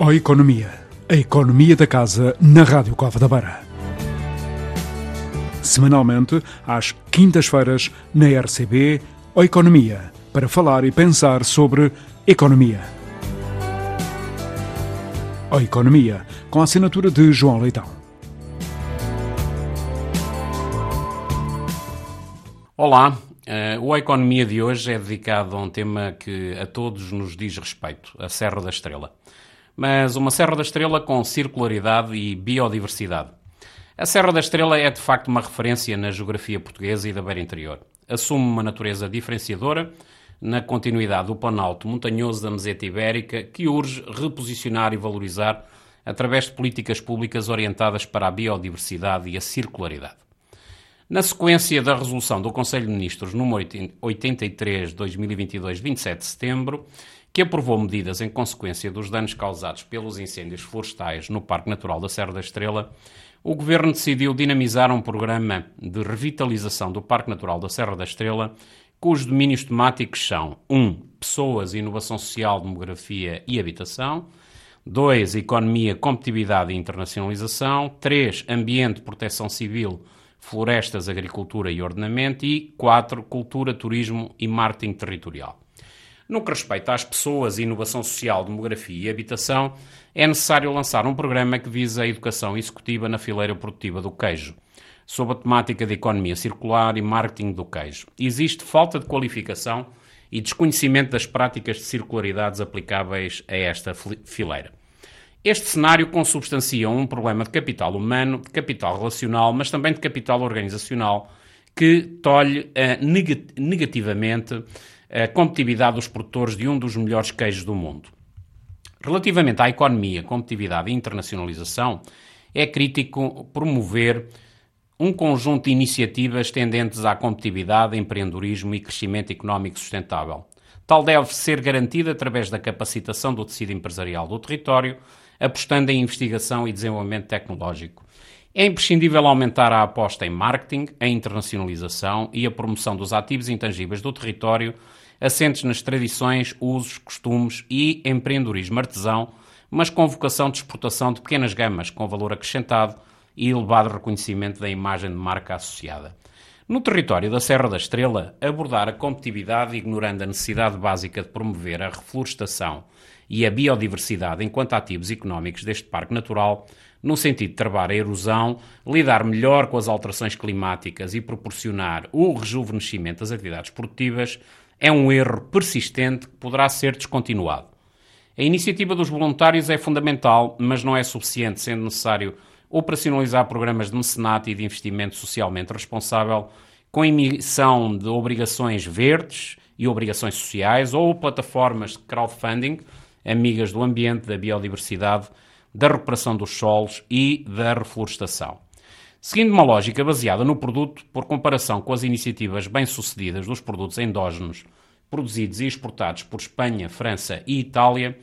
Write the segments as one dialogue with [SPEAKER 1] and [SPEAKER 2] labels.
[SPEAKER 1] Ó Economia, a economia da casa na Rádio Cova da Beira. Semanalmente, às quintas-feiras, na RCB, Ó Economia, para falar e pensar sobre economia. Ó Economia, com a assinatura de João Leitão.
[SPEAKER 2] Olá, uh, o Economia de hoje é dedicado a um tema que a todos nos diz respeito, a Serra da Estrela mas uma Serra da Estrela com circularidade e biodiversidade. A Serra da Estrela é de facto uma referência na geografia portuguesa e da beira interior. Assume uma natureza diferenciadora na continuidade do planalto montanhoso da meseta ibérica que urge reposicionar e valorizar através de políticas públicas orientadas para a biodiversidade e a circularidade. Na sequência da resolução do Conselho de Ministros número 83 de 2022, 27 de setembro, que aprovou medidas em consequência dos danos causados pelos incêndios florestais no Parque Natural da Serra da Estrela, o Governo decidiu dinamizar um programa de revitalização do Parque Natural da Serra da Estrela, cujos domínios temáticos são 1. Um, pessoas, inovação social, demografia e habitação. 2. Economia, competitividade e internacionalização. 3. Ambiente, proteção civil, florestas, agricultura e ordenamento. E 4. Cultura, turismo e marketing territorial. No que respeita às pessoas, inovação social, demografia e habitação, é necessário lançar um programa que visa a educação executiva na fileira produtiva do queijo, sob a temática de economia circular e marketing do queijo. Existe falta de qualificação e desconhecimento das práticas de circularidades aplicáveis a esta fileira. Este cenário consubstancia um problema de capital humano, de capital relacional, mas também de capital organizacional, que tolhe uh, negativamente a competitividade dos produtores de um dos melhores queijos do mundo. Relativamente à economia, competitividade e internacionalização, é crítico promover um conjunto de iniciativas tendentes à competitividade, empreendedorismo e crescimento económico sustentável. Tal deve ser garantida através da capacitação do tecido empresarial do território, apostando em investigação e desenvolvimento tecnológico. É imprescindível aumentar a aposta em marketing, a internacionalização e a promoção dos ativos intangíveis do território assentes nas tradições, usos, costumes e empreendedorismo artesão, mas com vocação de exportação de pequenas gamas com valor acrescentado e elevado reconhecimento da imagem de marca associada. No território da Serra da Estrela, abordar a competitividade ignorando a necessidade básica de promover a reflorestação e a biodiversidade enquanto ativos económicos deste parque natural, no sentido de travar a erosão, lidar melhor com as alterações climáticas e proporcionar o rejuvenescimento das atividades produtivas, é um erro persistente que poderá ser descontinuado. A iniciativa dos voluntários é fundamental, mas não é suficiente, sendo necessário operacionalizar programas de mecenato e de investimento socialmente responsável, com emissão de obrigações verdes e obrigações sociais ou plataformas de crowdfunding amigas do ambiente, da biodiversidade, da recuperação dos solos e da reflorestação. Seguindo uma lógica baseada no produto, por comparação com as iniciativas bem-sucedidas dos produtos endógenos produzidos e exportados por Espanha, França e Itália,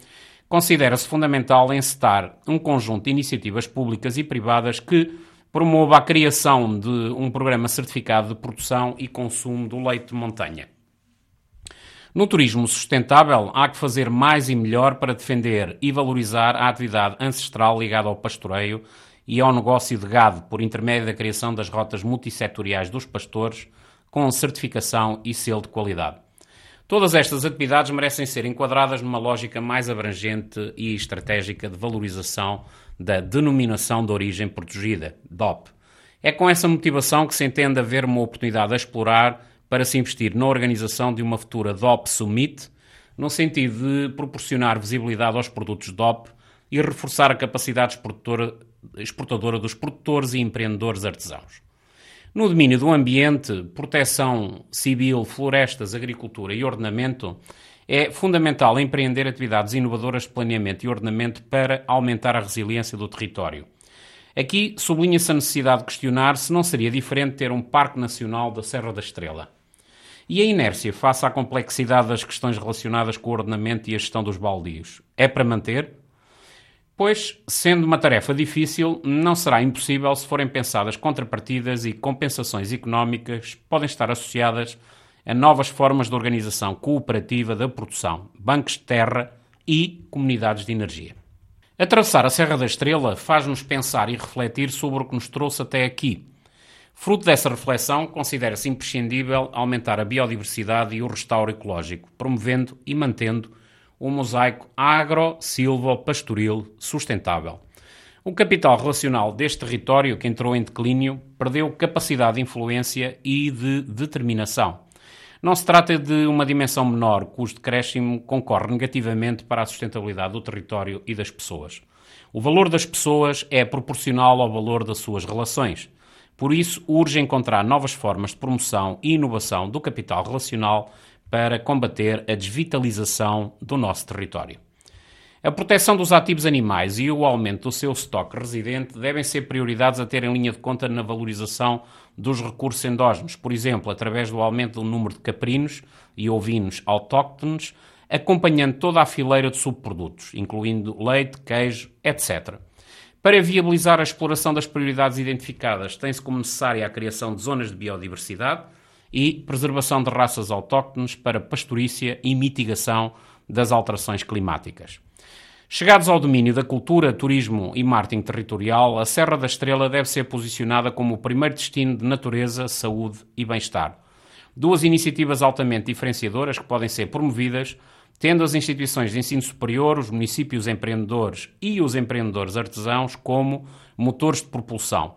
[SPEAKER 2] considera-se fundamental encetar um conjunto de iniciativas públicas e privadas que promova a criação de um programa certificado de produção e consumo do leite de montanha. No turismo sustentável, há que fazer mais e melhor para defender e valorizar a atividade ancestral ligada ao pastoreio e ao negócio de gado por intermédio da criação das rotas multissetoriais dos pastores com certificação e selo de qualidade. Todas estas atividades merecem ser enquadradas numa lógica mais abrangente e estratégica de valorização da denominação de origem protegida, DOP. É com essa motivação que se entende haver uma oportunidade a explorar para se investir na organização de uma futura DOP Summit, no sentido de proporcionar visibilidade aos produtos DOP e reforçar a capacidade exportadora dos produtores e empreendedores artesãos. No domínio do ambiente, proteção civil, florestas, agricultura e ordenamento, é fundamental empreender atividades inovadoras de planeamento e ordenamento para aumentar a resiliência do território. Aqui sublinha-se a necessidade de questionar se não seria diferente ter um Parque Nacional da Serra da Estrela. E a inércia face à complexidade das questões relacionadas com o ordenamento e a gestão dos baldios é para manter? Pois, sendo uma tarefa difícil, não será impossível se forem pensadas contrapartidas e compensações económicas podem estar associadas a novas formas de organização cooperativa da produção, bancos de terra e comunidades de energia. Atravessar a Serra da Estrela faz-nos pensar e refletir sobre o que nos trouxe até aqui. Fruto dessa reflexão, considera-se imprescindível aumentar a biodiversidade e o restauro ecológico, promovendo e mantendo um mosaico agro-silvo-pastoril sustentável. O capital relacional deste território, que entrou em declínio, perdeu capacidade de influência e de determinação. Não se trata de uma dimensão menor, cujo decréscimo concorre negativamente para a sustentabilidade do território e das pessoas. O valor das pessoas é proporcional ao valor das suas relações. Por isso, urge encontrar novas formas de promoção e inovação do capital relacional para combater a desvitalização do nosso território. A proteção dos ativos animais e o aumento do seu estoque residente devem ser prioridades a ter em linha de conta na valorização dos recursos endógenos, por exemplo, através do aumento do número de caprinos e ovinos autóctones, acompanhando toda a fileira de subprodutos, incluindo leite, queijo, etc. Para viabilizar a exploração das prioridades identificadas, tem-se como necessária a criação de zonas de biodiversidade e preservação de raças autóctones para pastorícia e mitigação das alterações climáticas. Chegados ao domínio da cultura, turismo e marketing territorial, a Serra da Estrela deve ser posicionada como o primeiro destino de natureza, saúde e bem-estar. Duas iniciativas altamente diferenciadoras que podem ser promovidas, tendo as instituições de ensino superior, os municípios empreendedores e os empreendedores artesãos como motores de propulsão.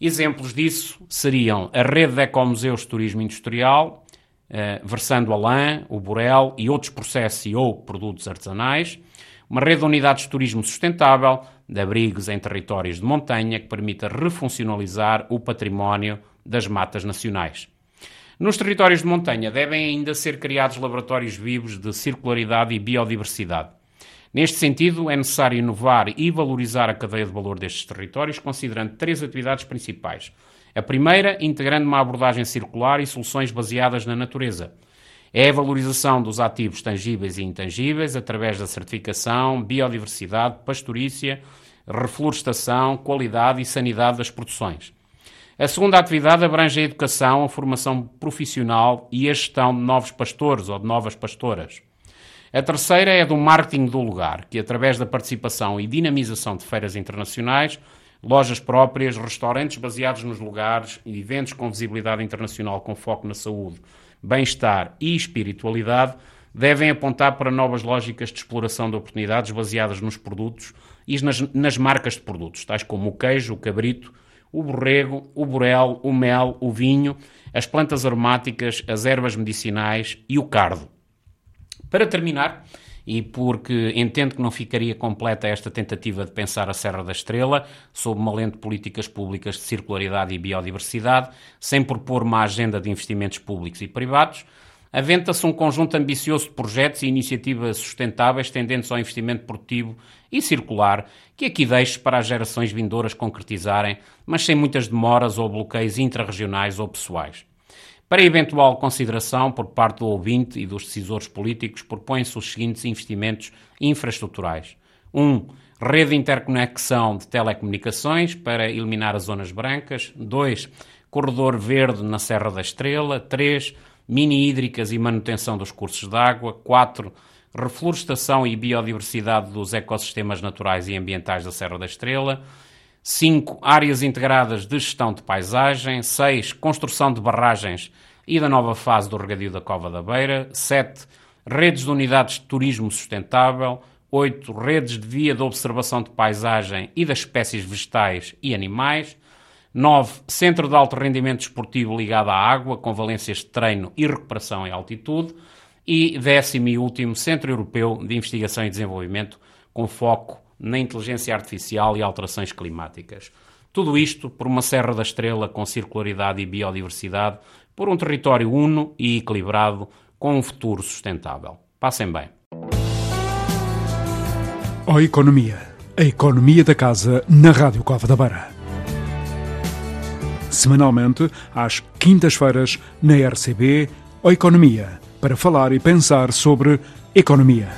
[SPEAKER 2] Exemplos disso seriam a rede de ecomuseus de turismo industrial, eh, versando a lã, o burel e outros processos e ou produtos artesanais, uma rede de unidades de turismo sustentável, de abrigos em territórios de montanha, que permita refuncionalizar o património das matas nacionais. Nos territórios de montanha devem ainda ser criados laboratórios vivos de circularidade e biodiversidade. Neste sentido, é necessário inovar e valorizar a cadeia de valor destes territórios, considerando três atividades principais. A primeira, integrando uma abordagem circular e soluções baseadas na natureza. É a valorização dos ativos tangíveis e intangíveis através da certificação, biodiversidade, pastorícia, reflorestação, qualidade e sanidade das produções. A segunda atividade abrange a educação, a formação profissional e a gestão de novos pastores ou de novas pastoras. A terceira é do marketing do lugar, que através da participação e dinamização de feiras internacionais, lojas próprias, restaurantes baseados nos lugares e eventos com visibilidade internacional com foco na saúde, bem-estar e espiritualidade devem apontar para novas lógicas de exploração de oportunidades baseadas nos produtos e nas, nas marcas de produtos, tais como o queijo, o cabrito, o borrego, o burel, o mel, o vinho, as plantas aromáticas, as ervas medicinais e o cardo. Para terminar, e porque entendo que não ficaria completa esta tentativa de pensar a Serra da Estrela sob uma lente de políticas públicas de circularidade e biodiversidade, sem propor uma agenda de investimentos públicos e privados, aventa-se um conjunto ambicioso de projetos e iniciativas sustentáveis tendentes ao investimento produtivo e circular, que aqui deixo para as gerações vindouras concretizarem, mas sem muitas demoras ou bloqueios intrarregionais ou pessoais. Para eventual consideração por parte do ouvinte e dos decisores políticos, propõem-se os seguintes investimentos infraestruturais. 1. Um, rede de interconexão de telecomunicações para eliminar as zonas brancas. 2. Corredor verde na Serra da Estrela. 3. Mini hídricas e manutenção dos cursos de água. 4. Reflorestação e biodiversidade dos ecossistemas naturais e ambientais da Serra da Estrela. 5. Áreas integradas de gestão de paisagem. 6. Construção de barragens e da nova fase do regadio da Cova da Beira. 7. Redes de unidades de turismo sustentável. 8. Redes de via de observação de paisagem e das espécies vegetais e animais. 9. Centro de alto rendimento esportivo ligado à água, com valências de treino e recuperação em altitude. E décimo e último, Centro Europeu de Investigação e Desenvolvimento, com foco na inteligência artificial e alterações climáticas. Tudo isto por uma Serra da Estrela com circularidade e biodiversidade, por um território uno e equilibrado, com um futuro sustentável. Passem bem.
[SPEAKER 1] A Economia. A economia da casa na Rádio Cova da Beira. Semanalmente, às quintas-feiras, na RCB, a Economia, para falar e pensar sobre economia.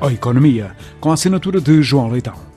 [SPEAKER 1] A Economia, com a assinatura de João Leitão.